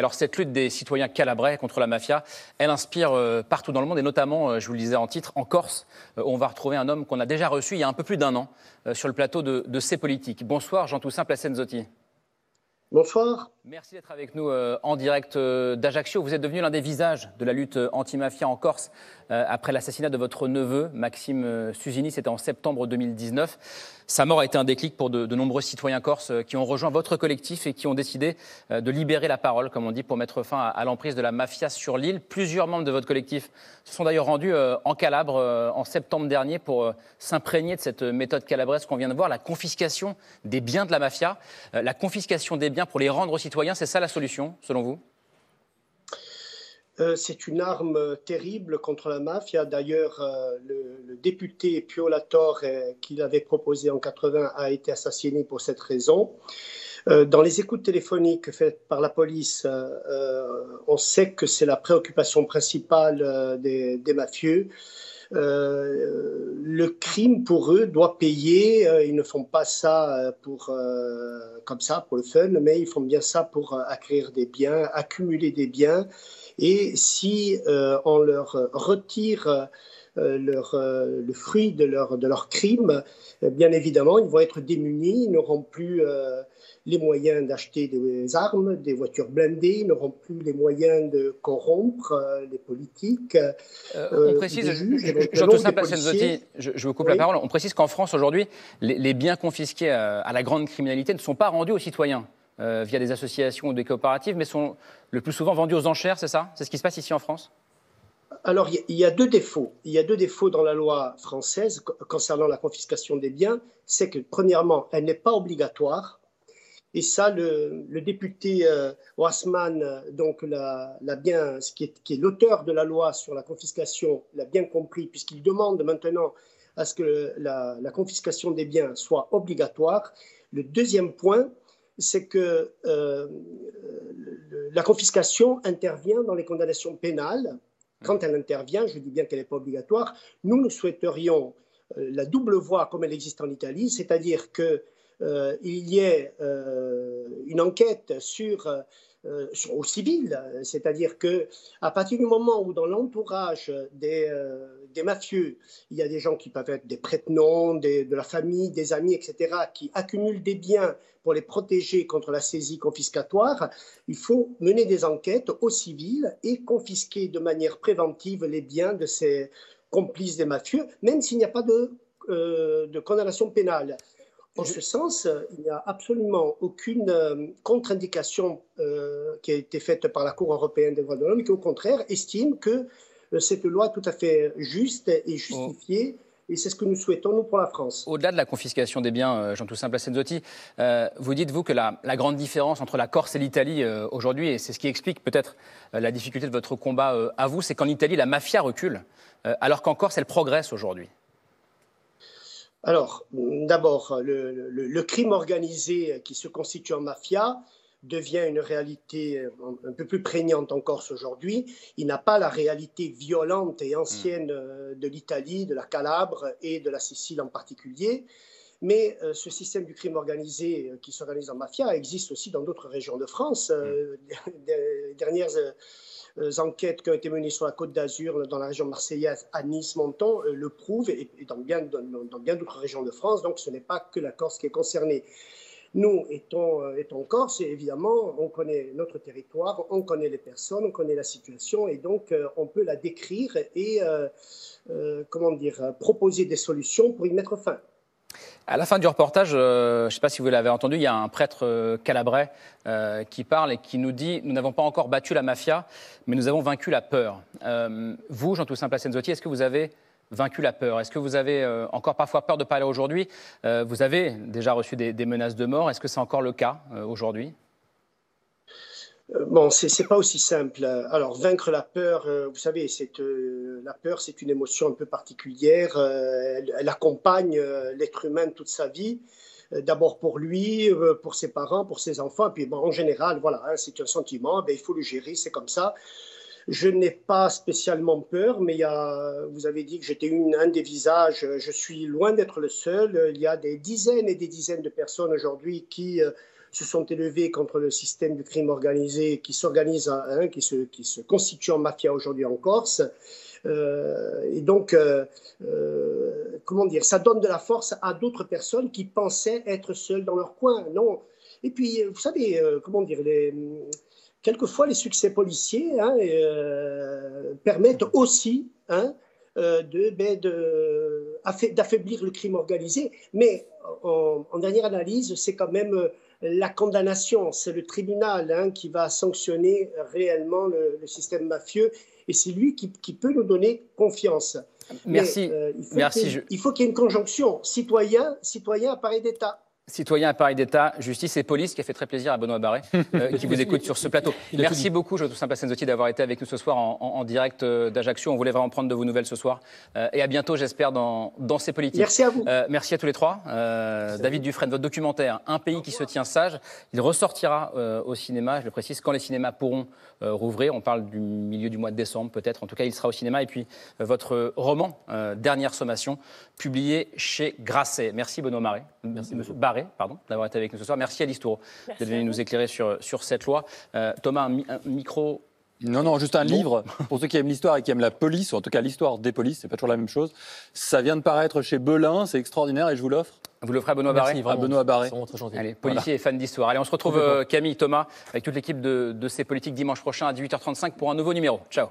Alors cette lutte des citoyens calabrais contre la mafia, elle inspire euh, partout dans le monde et notamment, euh, je vous le disais en titre, en Corse, où on va retrouver un homme qu'on a déjà reçu il y a un peu plus d'un an sur le plateau de, de C'est Politique. Bonsoir Jean-Toussaint Placenzotti. Bonsoir. Merci d'être avec nous euh, en direct euh, d'Ajaccio. Vous êtes devenu l'un des visages de la lutte euh, anti-mafia en Corse après l'assassinat de votre neveu, Maxime Susini. C'était en septembre 2019. Sa mort a été un déclic pour de, nombreux citoyens corses qui ont rejoint votre collectif et qui ont décidé de libérer la parole, comme on dit, pour mettre fin à, l'emprise de la mafia sur l'île. Plusieurs membres de votre collectif se sont d'ailleurs rendus en Calabre en septembre dernier pour s'imprégner de cette méthode calabraise qu'on vient de voir, la confiscation des biens de la mafia, la confiscation des biens pour les rendre aux citoyens c'est ça la solution, selon vous? Euh, c'est une arme terrible contre la mafia. D'ailleurs, euh, le, député Pio Latorre, euh, qu'il avait proposé en 80, a été assassiné pour cette raison. dans les écoutes téléphoniques faites par la police, on sait que c'est la préoccupation principale des mafieux. Euh, le crime pour eux doit payer. Euh, ils ne font pas ça euh, pour, comme ça pour le fun, mais ils font bien ça pour acquérir des biens, accumuler des biens. Et si on leur retire leur, le fruit de leur, de leur crime, bien évidemment, ils vont être démunis, ils n'auront plus les moyens d'acheter des armes, des voitures blindées, n'auront plus les moyens de corrompre euh, les politiques. Euh, on euh, précise, je, vous coupe la parole, on précise qu'en France aujourd'hui, les, biens confisqués à, la grande criminalité ne sont pas rendus aux citoyens. via des associations ou des coopératives, mais sont le plus souvent vendus aux enchères, c'est ça? C'est ce qui se passe ici en France? Alors, il y, a deux défauts. Il y a deux défauts dans la loi française concernant la confiscation des biens. C'est que, premièrement, elle n'est pas obligatoire. Et ça, le, député euh, euh donc l'a, bien, qui est, qui est l'auteur de la loi sur la confiscation, l'a bien compris, puisqu'il demande maintenant à ce que la, confiscation des biens soit obligatoire. Le deuxième point, c'est que euh, la confiscation intervient dans les condamnations pénales. Quand elle intervient, je dis bien qu'elle n'est pas obligatoire, nous, nous souhaiterions euh, la double voie comme elle existe en Italie, c'est-à-dire que euh, y ait euh, une enquête sur, euh, au civil, c'est-à-dire que à partir du moment où dans l'entourage des, des, mafieux, il y a des gens qui peuvent être des prête-noms, de la famille, des amis, etc., qui accumulent des biens pour les protéger contre la saisie confiscatoire, il faut mener des enquêtes au civil et confisquer de manière préventive les biens de ces complices des mafieux, même s'il n'y a pas de, de condamnation pénale. En ce sens, il n'y a absolument aucune euh, contre-indication euh, qui a été faite par la Cour européenne des droits de l'homme qui, au contraire, estime que euh, cette loi est tout à fait juste et justifiée. Et c'est ce que nous souhaitons, nous, pour la France. Au-delà de la confiscation des biens, Jean-Toussaint Placenzotti, vous dites, vous, que la, la, grande différence entre la Corse et l'Italie aujourd'hui, et c'est ce qui explique peut-être la difficulté de votre combat à vous, c'est qu'en Italie, la mafia recule, alors qu'en Corse, elle progresse aujourd'hui. Alors, d'abord, le, crime organisé qui se constitue en mafia devient une réalité un peu plus prégnante en Corse aujourd'hui. Il n'a pas la réalité violente et ancienne euh, de l'Italie, de la Calabre et de la Sicile en particulier. Mais euh, ce système du crime organisé euh, qui s'organise en mafia existe aussi dans d'autres régions de France. des dernières euh, enquêtes qui ont été menées sur la Côte d'Azur, dans la région marseillaise, à Nice, Menton, euh, le prouvent, et, dans bien, dans, bien d'autres régions de France. Donc, ce n'est pas que la Corse qui est concernée. Nous, étant, euh, étant Corse, évidemment, on connaît notre territoire, on connaît les personnes, on connaît la situation, et donc on peut la décrire et, comment dire, proposer des solutions pour y mettre fin. À la fin du reportage, euh, je ne sais pas si vous l'avez entendu, il y a un prêtre euh, calabrais euh, qui parle et qui nous dit Nous n'avons pas encore battu la mafia, mais nous avons vaincu la peur. vous, Jean-Toussaint Placenzotti, est-ce que vous avez vaincu la peur? Est-ce que vous avez encore parfois peur de parler aujourd'hui? Vous avez déjà reçu des menaces de mort. Est-ce que c'est encore le cas aujourd'hui? Bon, c'est pas aussi simple. Alors, vaincre la peur, euh, vous savez, euh, la peur, c'est une émotion un peu particulière. elle, accompagne l'être humain toute sa vie. D'abord pour lui, pour ses parents, pour ses enfants, puis en général, voilà, hein, c'est un sentiment, ben, il faut le gérer, c'est comme ça. Je n'ai pas spécialement peur, mais il y a, vous avez dit que j'étais un des visages. Je suis loin d'être le seul. Il y a des dizaines et des dizaines de personnes aujourd'hui qui se sont élevés contre le système du crime organisé qui s'organise, hein, qui, se, qui se constitue en mafia aujourd'hui en Corse. Euh, et donc, euh, euh, comment dire, ça donne de la force à d'autres personnes qui pensaient être seules dans leur coin. Non? Et puis, vous savez, comment dire, les, quelquefois les succès policiers hein, permettent aussi hein, ben, d'affaiblir le crime organisé. Mais en, dernière analyse, c'est quand même la condamnation, c'est le tribunal hein, qui va sanctionner réellement le, le, système mafieux et c'est lui qui, peut nous donner confiance. Merci. Euh, il faut qu'il y ait une conjonction citoyen, citoyen, appareil d'État. Citoyen, appareil d'État, justice et police, qui a fait très plaisir à Benoît Barré, euh, qui vous écoute sur ce plateau. Merci beaucoup, Jotoussin Passenzotti, d'avoir été avec nous ce soir en, direct euh, d'Ajaccio. On voulait vraiment prendre de vos nouvelles ce soir. et à bientôt, j'espère, dans, dans ces politiques. Merci à vous. merci à tous les trois. David Dufresne, votre documentaire, Un pays qui se tient sage, il ressortira au cinéma, je le précise, quand les cinémas pourront euh, rouvrir. On parle du milieu du mois de décembre peut-être. En tout cas, il sera au cinéma. Et puis euh, votre roman, euh, Dernière sommation, publié chez Grasset. Merci Benoît Marais. Merci Monsieur Barré, pardon, d'avoir été avec nous ce soir. Merci Alice Toureau d'être venu nous éclairer sur, sur cette loi. Thomas, un, micro non, non, juste un livre. Pour ceux qui aiment l'histoire et qui aiment la police, ou en tout cas l'histoire des polices, c'est pas toujours la même chose. Ça vient de paraître chez Belin, c'est extraordinaire et je vous l'offre. Vous le ferez à Benoît Barré À Benoît Barré. Allez, policier et fan d'histoire. Allez, on se retrouve, euh, Camille, Thomas, avec toute l'équipe de, de ces politiques dimanche prochain à 18h35 pour un nouveau numéro. Ciao.